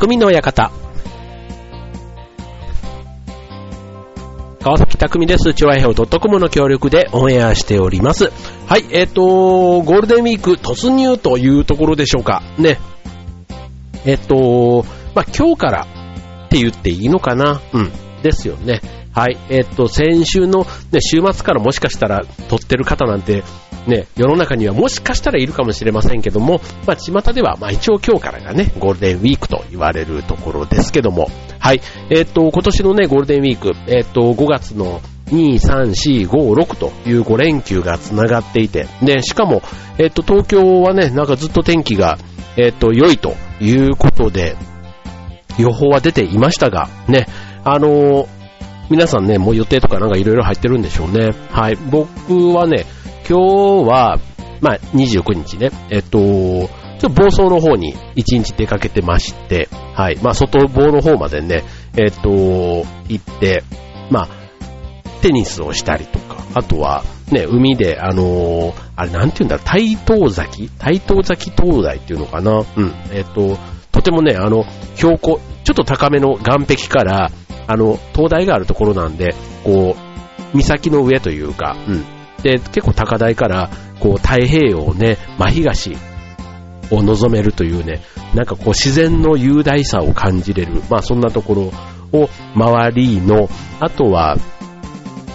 匠の館。川崎匠です。チョアヘオ .com の協力でオンエアしております。はい、えっ、ー、と、ゴールデンウィーク突入というところでしょうか。ね。えっ、ー、と、まあ、今日からって言っていいのかなうん。ですよね。はい。えっ、ー、と、先週の、ね、週末からもしかしたら撮ってる方なんて、ね、世の中にはもしかしたらいるかもしれませんけども、まあ、巷では、まあ、一応今日からがね、ゴールデンウィークと言われるところですけども、はい。えっ、と、今年のね、ゴールデンウィーク、えっ、と、5月の2、3、4、5、6という5連休が繋がっていて、で、しかも、えっ、と、東京はね、なんかずっと天気が、えっ、と、良いということで、予報は出ていましたが、ね、あの皆さんね、もう予定とかなんかいろいろ入ってるんでしょうね。はい。僕はね、今日は、まあ、29日ね、えっと、ちょっと房総の方に1日出かけてまして、はい。まあ、外房の方までね、えっと、行って、まあ、テニスをしたりとか、あとは、ね、海で、あのー、あれなんて言うんだろう、台東崎台東崎灯台っていうのかな？うん。えっと、とてもね、あの、標高、ちょっと高めの岸壁から、あの、灯台があるところなんで、こう、岬の上というか、うん。で、結構高台から、こう、太平洋をね、真東を望めるというね、なんかこう、自然の雄大さを感じれる、まあそんなところを周りの、あとは、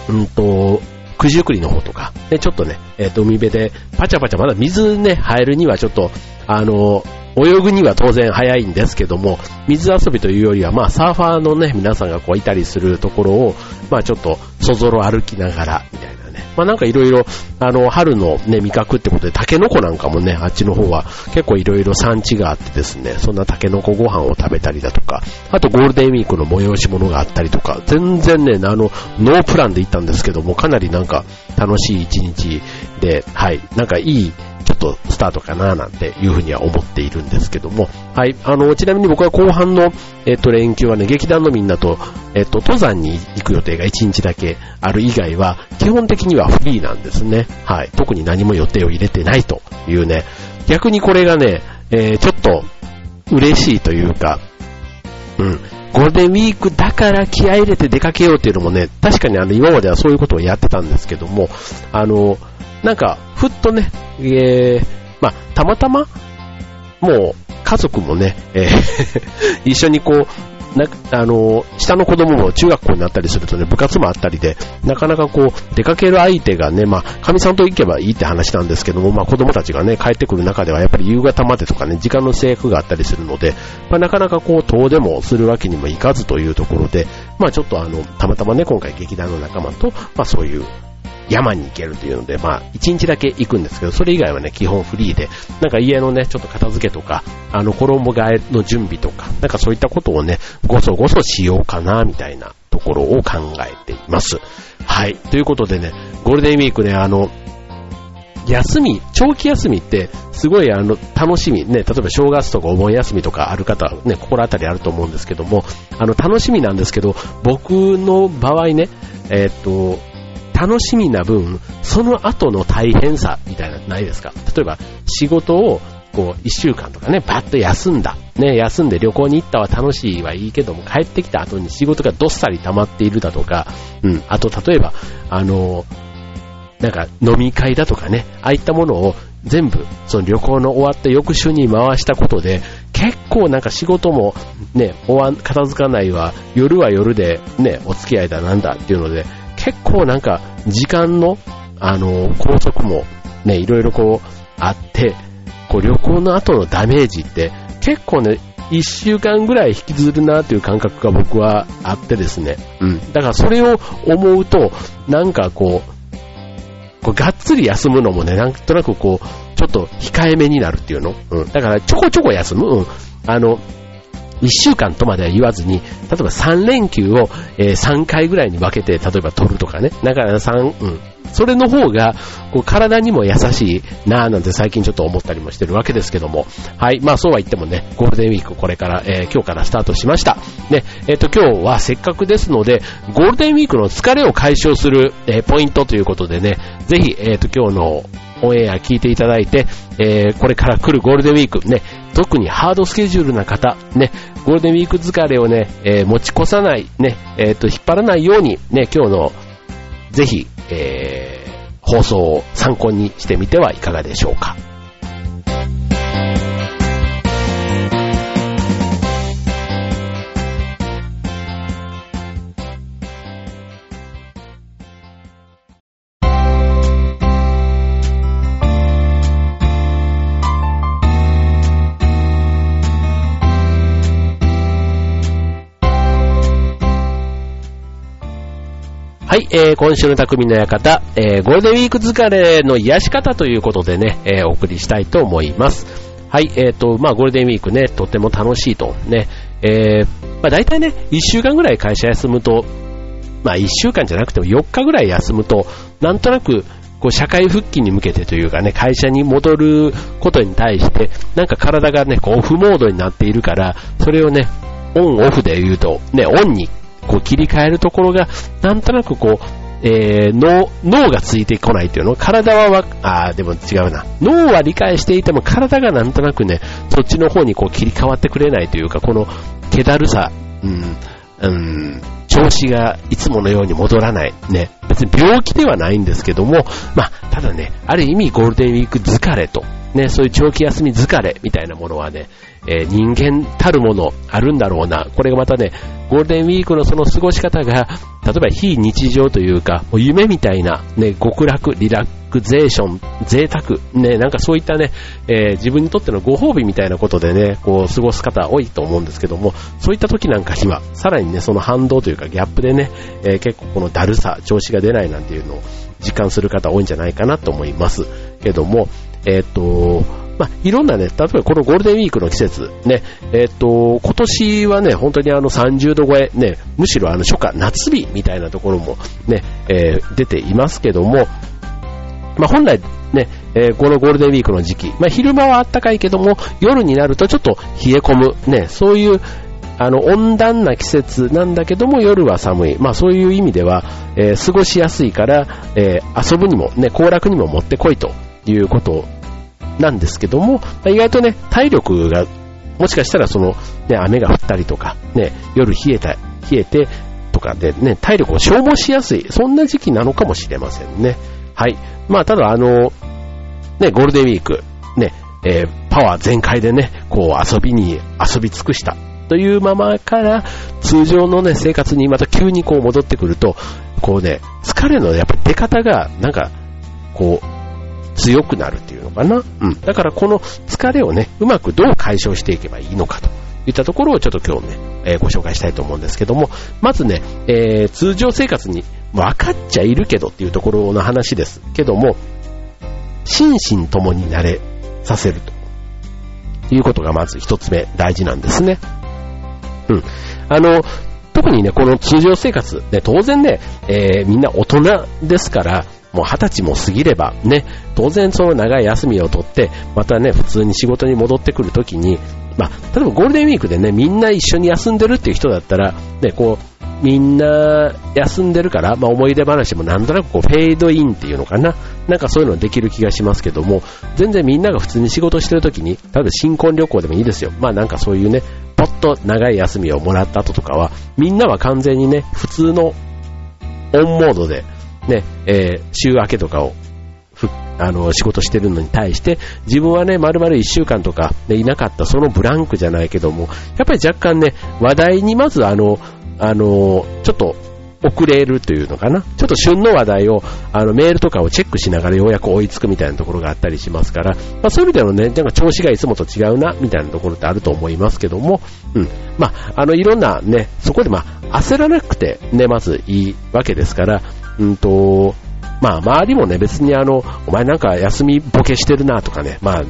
うんと、九十九里の方とか、ね、ちょっとね、えっ、ー、と、海辺で、パチャパチャ、まだ水ね、入るにはちょっと、あの、泳ぐには当然早いんですけども、水遊びというよりは、まあサーファーのね、皆さんがこういたりするところを、まあちょっと、そぞろ歩きながら、みたいなね。まあなんかいろいろ、あの、春のね、味覚ってことで、タケノコなんかもね、あっちの方は結構いろいろ産地があってですね、そんなタケノコご飯を食べたりだとか、あとゴールデンウィークの催し物があったりとか、全然ね、あの、ノープランで行ったんですけども、かなりなんか楽しい一日で、はい、なんかいいっとスタートかななんていうふうには思っているんですけども、はい、あの、ちなみに僕は後半の、えっと、連休はね、劇団のみんなと、えっと、登山に行く予定が1日だけある以外は、基本的にはフリーなんですね。はい、特に何も予定を入れてないというね、逆にこれがね、えー、ちょっと嬉しいというか、うん、ゴールデンウィークだから気合入れて出かけようっていうのもね、確かにあの今まではそういうことをやってたんですけども、あの、なんか、ふっとね、えー、まあ、たまたま、もう、家族もね、えー 一緒にこう、な、あの、下の子供も中学校になったりするとね、部活もあったりで、なかなかこう、出かける相手がね、まあ、神さんと行けばいいって話なんですけども、まあ、子供たちがね、帰ってくる中では、やっぱり夕方までとかね、時間の制約があったりするので、まあ、なかなかこう、遠出もするわけにもいかずというところで、まあ、ちょっとあの、たまたまね、今回劇団の仲間と、まあ、そういう、山に行けるというので、まあ、一日だけ行くんですけど、それ以外はね、基本フリーで、なんか家のね、ちょっと片付けとか、あの、衣替えの準備とか、なんかそういったことをね、ごそごそしようかな、みたいなところを考えています。はい。ということでね、ゴールデンウィークね、あの、休み、長期休みって、すごいあの、楽しみ、ね、例えば正月とかお盆休みとかある方、ね、心当たりあると思うんですけども、あの、楽しみなんですけど、僕の場合ね、えー、っと、楽しみな分、その後の大変さみたいなないですか？例えば仕事をこう一週間とかね、バッと休んだ。ね、休んで旅行に行ったは楽しいはいいけども、帰ってきた後に仕事がどっさり溜まっているだとか、うん、あと例えば、あの、なんか飲み会だとかね、ああいったものを全部、その旅行の終わった翌週に回したことで、結構なんか仕事もね、終わん、片付かないわ、夜は夜でね、お付き合いだなんだっていうので、結構なんか時間の、あの、拘束もね、いろいろこうあって、こう旅行の後のダメージって結構ね、一週間ぐらい引きずるなという感覚が僕はあってですね。うん。だからそれを思うと、なんかこう、こうがっつり休むのもね、なんとなくこう、ちょっと控えめになるっていうの。うん。だからちょこちょこ休む。うん。あの、1週間とまでは言わずに、例えば3連休を、え3回ぐらいに分けて、例えば取るとかね。だから3、うん。それの方が、こう体にも優しいなぁなんて最近ちょっと思ったりもしてるわけですけども。はい。まあそうは言ってもね、ゴールデンウィークこれから、えー、今日からスタートしました。ね、えっ、ー、と今日はせっかくですので、ゴールデンウィークの疲れを解消する、えー、ポイントということでね、ぜひ、えっ、と今日のオンエア聞いていただいて、えー、これから来るゴールデンウィーク、ね、特にハードスケジュールな方、ね、ゴールデンウィーク疲れをね、えー、持ち越さない、ね、えっ、ー、と、引っ張らないように、ね、今日の、ぜひ、えー、放送を参考にしてみてはいかがでしょうか。はい、えー、今週の匠の館、えー、ゴールデンウィーク疲れの癒し方ということでね、えー、お送りしたいと思います。はい、えーと、まあゴールデンウィークね、とっても楽しいと。ね、えー、まあ大体ね、1週間ぐらい会社休むと、まあ1週間じゃなくても4日ぐらい休むと、なんとなく、こう社会復帰に向けてというかね、会社に戻ることに対して、なんか体がね、こうオフモードになっているから、それをね、オンオフで言うと、ね、オンにこう切り替えるところが、なんとなくこう、えー、脳、脳がついてこないっていうの？体はわ、あでも違うな。脳は理解していても体がなんとなくね、そっちの方にこう切り替わってくれないというか、この気だるさ、うん、うん、調子がいつものように戻らない。ね。別に病気ではないんですけども、まあ、ただね、ある意味ゴールデンウィーク疲れと、ね、そういう長期休み疲れみたいなものはね、えー、人間たるものあるんだろうな。これがまたね、ゴールデンウィークのその過ごし方が、例えば非日常というか、もう夢みたいな、ね、極楽、リラックゼーション、贅沢、ね、なんかそういったね、えー、自分にとってのご褒美みたいなことでね、こう過ごす方多いと思うんですけども、そういった時なんかには、さらにね、その反動というかギャップでね、えー、結構このだるさ、調子が出ないなんていうのを実感する方多いんじゃないかなと思いますけども、えっ、ー、と、まあ、いろんなね、例えばこのゴールデンウィークの季節、ね、えっ、ー、と、今年はね、本当にあの30度超え、ね、むしろあの初夏、夏日みたいなところもね、えー、出ていますけども、まあ、本来ね、えー、このゴールデンウィークの時期、まあ、昼間は暖かいけども、夜になるとちょっと冷え込む、ね、そういう、あの、温暖な季節なんだけども、夜は寒い。まあ、そういう意味では、え、過ごしやすいから、え、遊ぶにも、ね、行楽にももってこいということなんですけども、意外とね、体力が、もしかしたらその、ね、雨が降ったりとか、ね、夜冷えた、冷えて、とかでね、体力を消耗しやすい、そんな時期なのかもしれませんね。はい。まあ、ただあの、ね、ゴールデンウィーク、ね、えー、パワー全開でね、こう遊びに遊び尽くしたというままから通常のね、生活にまた急にこう戻ってくると、こうね、疲れのやっぱり出方がなんか、こう、強くなるっていうのかな？うん。だからこの疲れをね、うまくどう解消していけばいいのかといったところをちょっと今日ね、えー、ご紹介したいと思うんですけども、まずね、えー、通常生活に分かっちゃいるけどっていうところの話ですけども、心身ともに慣れさせるということがまず一つ目大事なんですね。うん。あの、特にね、この通常生活、ね、当然ね、えー、みんな大人ですから、もう二十歳も過ぎればね、当然その長い休みを取って、またね、普通に仕事に戻ってくるときに、まあ、例えばゴールデンウィークでね、みんな一緒に休んでるっていう人だったら、ね、こう、みんな休んでるから、まあ、思い出話もなんとなくこうフェードインっていうのかな。なんかそういうのできる気がしますけども、全然みんなが普通に仕事してる時に、ただ新婚旅行でもいいですよ。まあなんかそういうね、ぽっと長い休みをもらった後とかは、みんなは完全にね、普通のオンモードで、ね、えー、週明けとかを、あの、仕事してるのに対して、自分はね、丸々1週間とか、ね、いなかったそのブランクじゃないけども、やっぱり若干ね、話題にまずあの、あの、ちょっと遅れるというのかな。ちょっと旬の話題を、あの、メールとかをチェックしながらようやく追いつくみたいなところがあったりしますから、まあそういう意味ではね、なんか調子がいつもと違うな、みたいなところってあると思いますけども、うん。まあ、あの、いろんなね、そこでまあ、焦らなくてね、まずいいわけですから、うんと、まあ、周りもね、別にあの、お前なんか休みボケしてるなとかね、まあ、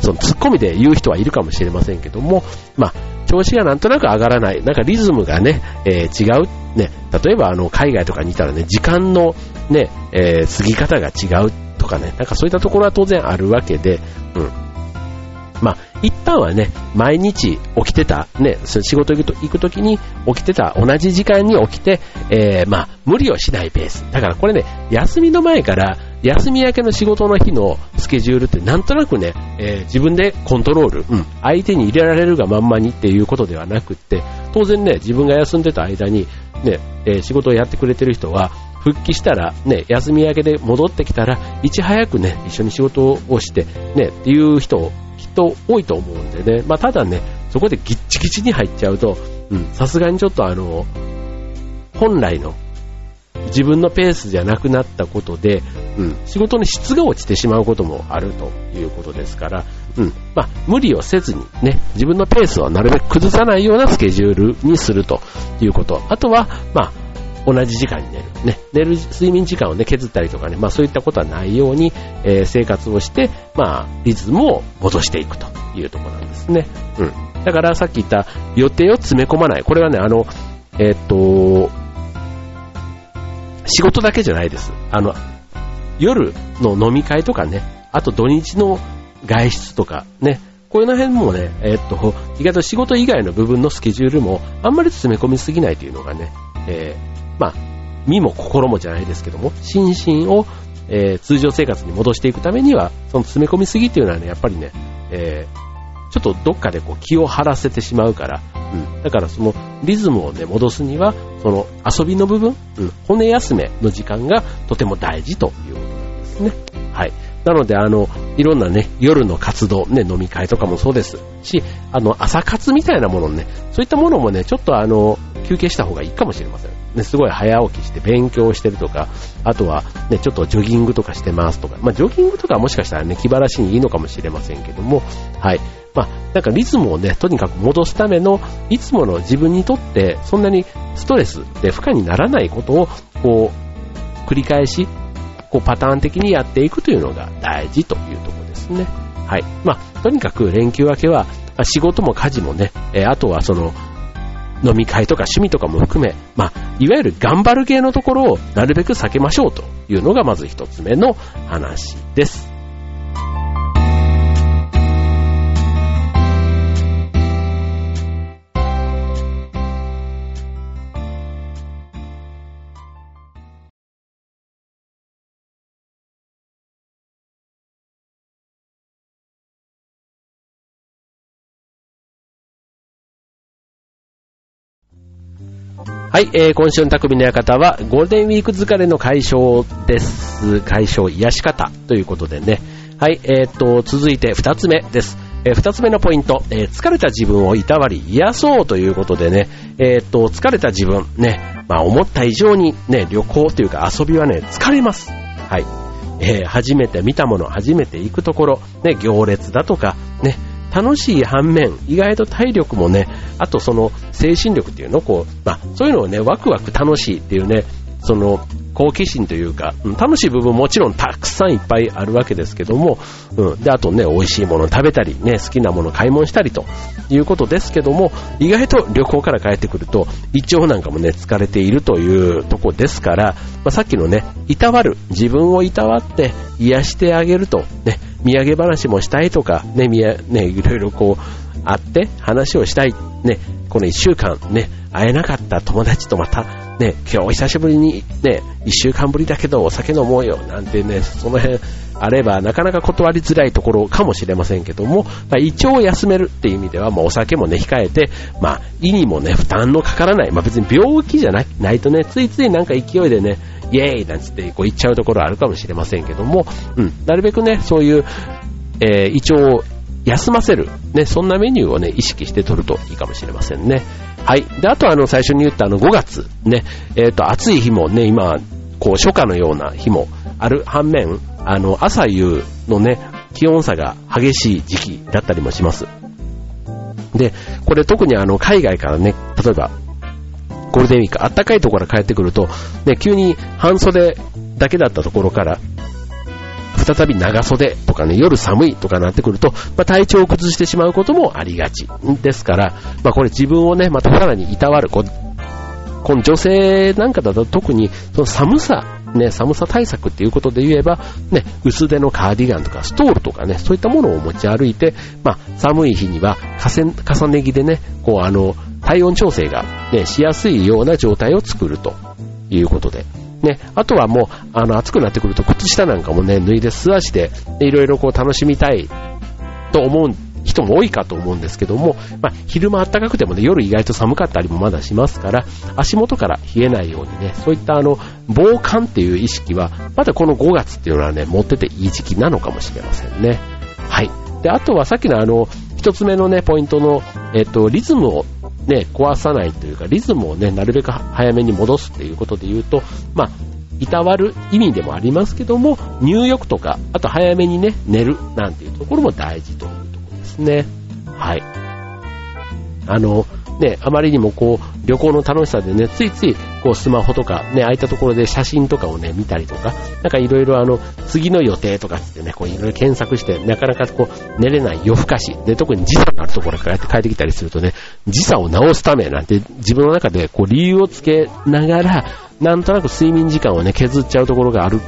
そのツッコミで言う人はいるかもしれませんけども、まあ、調子がなんとなく上がらない、なんかリズムがね、えー、違う、ね、例えばあの、海外とかにいたらね、時間のね、えー、過ぎ方が違うとかね、なんかそういったところは当然あるわけで、うん。まあ、一旦はね、毎日起きてた、ね、仕事行くと行くときに起きてた、同じ時間に起きて、えー、まあ、無理をしないペース。だからこれね、休みの前から、休み明けの仕事の日のスケジュールってなんとなくね、えー、自分でコントロール、うん、相手に入れられるがまんまにっていうことではなくって、当然ね、自分が休んでた間に、ね、えー、仕事をやってくれてる人は、復帰したら、ね、休み明けで戻ってきたら、いち早くね、一緒に仕事をして、ね、っていう人、きっと多いと思うんでね、まあ、ただね、そこでギッチギチに入っちゃうと、さすがにちょっとあの、本来の自分のペースじゃなくなったことで、うん、仕事の質が落ちてしまうこともあるということですから、うん、まあ、無理をせずにね、自分のペースをなるべく崩さないようなスケジュールにするということ。あとは、まあ、同じ時間に寝る。ね、寝る睡眠時間をね、削ったりとかね、まあそういったことはないように、えー、生活をして、まあ、リズムを戻していくというところなんですね。うん。だからさっき言った予定を詰め込まない。これはね、あの、えー、っと、仕事だけじゃないです。あの、夜の飲み会とかね、あと土日の外出とかね、こういうの辺もね、えー、っと、意外と仕事以外の部分のスケジュールもあんまり詰め込みすぎないというのがね、えー、まあ、身も心もじゃないですけども、心身を、えー、通常生活に戻していくためには、その詰め込みすぎっていうのはね、やっぱりね、えー、ちょっとどっかでこう気を張らせてしまうから、うん。だからそのリズムをね、戻すには、その遊びの部分、うん、骨休めの時間がとても大事ということなんですね。はい。なので、あの、いろんなね、夜の活動、ね、飲み会とかもそうですし、あの、朝活みたいなものね、そういったものもね、ちょっとあの、休憩した方がいいかもしれません。ね、すごい早起きして勉強してるとか、あとはね、ちょっとジョギングとかしてますとか、まあ、ジョギングとかはもしかしたらね、気晴らしにいいのかもしれませんけども、はい。まあ、なんかリズムをね、とにかく戻すための、いつもの自分にとって、そんなにストレスで負荷にならないことを、こう、繰り返し、こうパターン的にやっていくというのが大事というところですね。はい。まあ、とにかく連休明けは、仕事も家事もね、えあとはその、飲み会とか趣味とかも含め、まあ、いわゆる頑張る系のところをなるべく避けましょうというのがまず一つ目の話です。はい、えー、今週の匠の館はゴールデンウィーク疲れの解消です。解消癒し方ということでね。はい、えー、っと、続いて二つ目です。えー、二つ目のポイント、えー、疲れた自分をいたわり癒そうということでね、えー、っと、疲れた自分、ね、まあ思った以上にね、旅行というか遊びはね、疲れます。はい。えー、初めて見たもの、初めて行くところ、ね、行列だとか、ね、楽しい反面、意外と体力もね、あとその精神力っていうのをこう、まあ、そういうのをね、ワクワク楽しいっていうね、その好奇心というか、うん、楽しい部分もちろんたくさんいっぱいあるわけですけども、うん、で、あとね、美味しいもの食べたり、ね、好きなもの買い物したりということですけども、意外と旅行から帰ってくると、胃腸なんかもね、疲れているというとこですから、まあ、さっきのね、いたわる、自分をいたわって癒してあげると、ね、土産話もしたいとか、ね、みや、ね、いろいろこう、会って話をしたい。ね、この一週間ね、会えなかった友達とまた、ね、今日久しぶりにね、一週間ぶりだけどお酒飲もうよ、なんてね、その辺あればなかなか断りづらいところかもしれませんけども、まあ、胃腸を休めるっていう意味では、まあ、お酒もね、控えて、まあ、胃にもね、負担のかからない、まあ、別に病気じゃないとね、ついついなんか勢いでね、イエーイなんつってこう言っちゃうところあるかもしれませんけども、うん、なるべくね、そういう、えー、胃腸を休ませる、ね、そんなメニューをね、意識して取るといいかもしれませんね。はい。で、あとあの、最初に言ったあの、5月、ね、えっ、ー、と、暑い日もね、今、こう、初夏のような日もある反面、あの、朝夕のね、気温差が激しい時期だったりもします。で、これ特にあの、海外からね、例えば、ゴールデンウィーク、あったかいところから帰ってくると、ね、急に半袖だけだったところから、再び長袖とかね、夜寒いとかなってくると、まあ、体調を崩してしまうこともありがち。ですから、まあ、これ自分をね、またさらにいたわる、この女性なんかだと特にその寒さ、ね、寒さ対策っていうことで言えば、ね、薄手のカーディガンとかストールとかね、そういったものを持ち歩いて、まあ、寒い日には重ね着でね、こうあの、体温調整がね、しやすいような状態を作るということで。ね、あとはもう、あの、暑くなってくると靴下なんかもね、脱いで素足で、いろいろこう楽しみたいと思う人も多いかと思うんですけども、まあ、昼間暖かくてもね、夜意外と寒かったりもまだしますから、足元から冷えないようにね、そういったあの、防寒っていう意識は、まだこの5月っていうのはね、持ってていい時期なのかもしれませんね。はい。で、あとはさっきのあの、一つ目のね、ポイントの、えっと、リズムをね、壊さないというか、リズムをね、なるべく早めに戻すっていうことで言うと、まあ、いたわる意味でもありますけども、入浴とか、あと早めにね、寝るなんていうところも大事というところですね。はい。あの、ね、あまりにもこう、旅行の楽しさでね、ついつい、こう、スマホとか、ね、空いたところで写真とかをね、見たりとか、なんかいろいろあの、次の予定とかってね、こう、いろいろ検索して、なかなかこう、寝れない夜更かし、で、特に時差のあるところから帰ってきたりするとね、時差を直すためなんて、自分の中でこう、理由をつけながら、なんとなく睡眠時間をね、削っちゃうところがある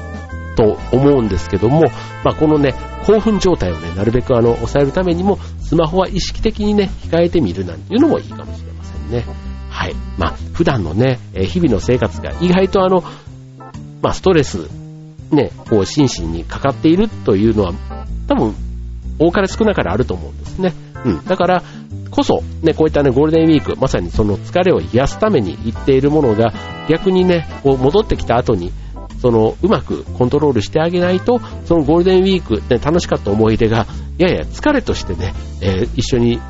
と思うんですけども、まあ、このね、興奮状態をね、なるべくあの、抑えるためにも、スマホは意識的にね、控えてみるなんていうのもいいかもしれませんね。はい。まあ、普段のね、日々の生活が意外とあの、まあ、ストレス、ね、こう、心身にかかっているというのは、多分、多かれ少なかれあると思うんですね。うん。だから、こそ、ね、こういったね、ゴールデンウィーク、まさにその疲れを癒すために行っているものが、逆にね、こう戻ってきた後に、その、うまくコントロールしてあげないと、そのゴールデンウィーク、ね、楽しかった思い出が、やや疲れとしてね、えー、一緒に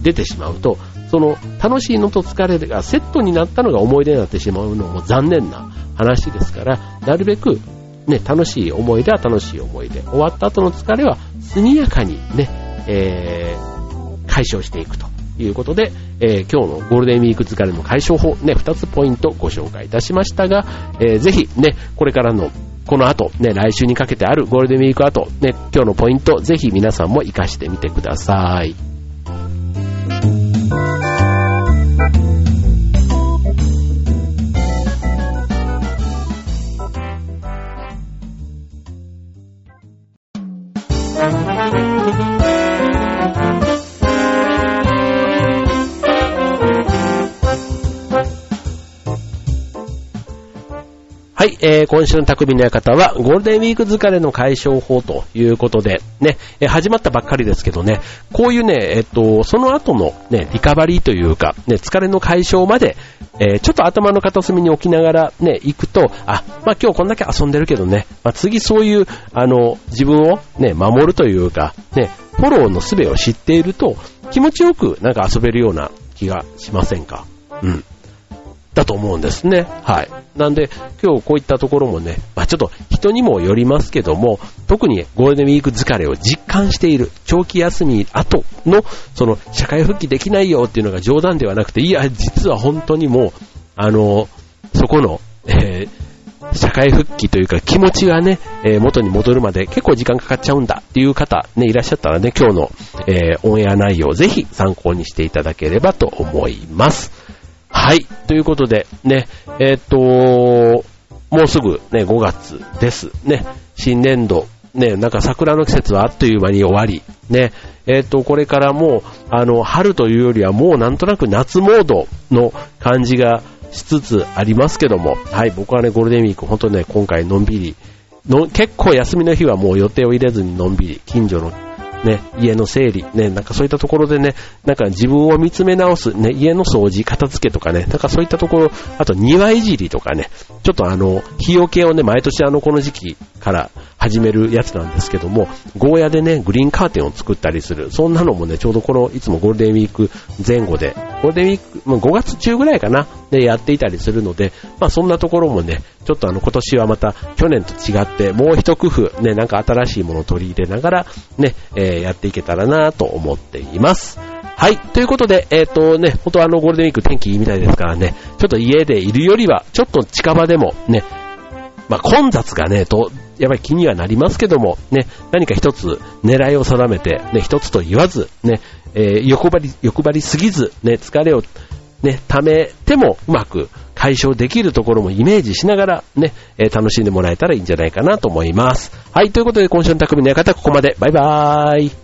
出てしまうと、その楽しいのと疲れがセットになったのが思い出になってしまうのも残念な話ですから、なるべくね、楽しい思い出は楽しい思い出、終わった後の疲れは速やかにね、えー、解消していくということで、えー、今日のゴールデンウィーク疲れの解消法、ね、2つポイントご紹介いたしましたが、えー、ぜひね、これからのこの後、ね、来週にかけてあるゴールデンウィーク後、ね、今日のポイント、ぜひ皆さんも活かしてみてください。はい、えー、今週の匠の館は、ゴールデンウィーク疲れの解消法ということで、ね、えー、始まったばっかりですけどね、こういうね、えっと、その後のね、リカバリーというか、ね、疲れの解消まで、えー、ちょっと頭の片隅に置きながらね、行くと、あ、まあ今日こんだけ遊んでるけどね、まあ次そういう、あの、自分をね、守るというか、ね、フォローの術を知っていると、気持ちよくなんか遊べるような気がしませんか？うん。だと思うんですね。はい。なんで、今日こういったところもね、まあちょっと人にもよりますけども、特にゴールデンウィーク疲れを実感している、長期休み後の、その、社会復帰できないよっていうのが冗談ではなくて、いや、実は本当にもう、あの、そこの、えー、社会復帰というか気持ちがね、えー、元に戻るまで結構時間かかっちゃうんだっていう方ね、いらっしゃったらね、今日の、えー、オンエア内容をぜひ参考にしていただければと思います。はい。ということで、ね、えー、っと、もうすぐね、5月です。ね、新年度、ね、なんか桜の季節はあっという間に終わり、ね、えー、っと、これからもう、あの、春というよりはもうなんとなく夏モードの感じがしつつありますけども、はい、僕はね、ゴールデンウィーク、本当にね、今回のんびり、の結構休みの日はもう予定を入れずにのんびり、近所のね、家の整理、ね、なんかそういったところでね、なんか自分を見つめ直す、ね、家の掃除、片付けとかね、なんかそういったところ、あと庭いじりとかね、ちょっとあの、日よけをね、毎年あの、この時期から始めるやつなんですけども、ゴーヤでね、グリーンカーテンを作ったりする、そんなのもね、ちょうどこの、いつもゴールデンウィーク前後で、ゴールデンウィーク、もう5月中ぐらいかな、で、やっていたりするので、まあそんなところもね、ちょっとあの、今年はまた去年と違って、もう一工夫、ね、なんか新しいものを取り入れながら、ね、えー、やっていけたらなと思っています。はい。ということで、えっ、ー、とね、本当あのゴールデンウィーク天気いいみたいですからね、ちょっと家でいるよりは、ちょっと近場でもね、まあ混雑がね、と、やっぱり気にはなりますけども、ね、何か一つ狙いを定めて、ね、一つと言わず、ね、えー、欲張り、欲張りすぎず、ね、疲れを、ね、溜めてもうまく解消できるところもイメージしながら、ね、えー、楽しんでもらえたらいいんじゃないかなと思います。はい、ということで今週の匠の館ここまで。バイバーイ。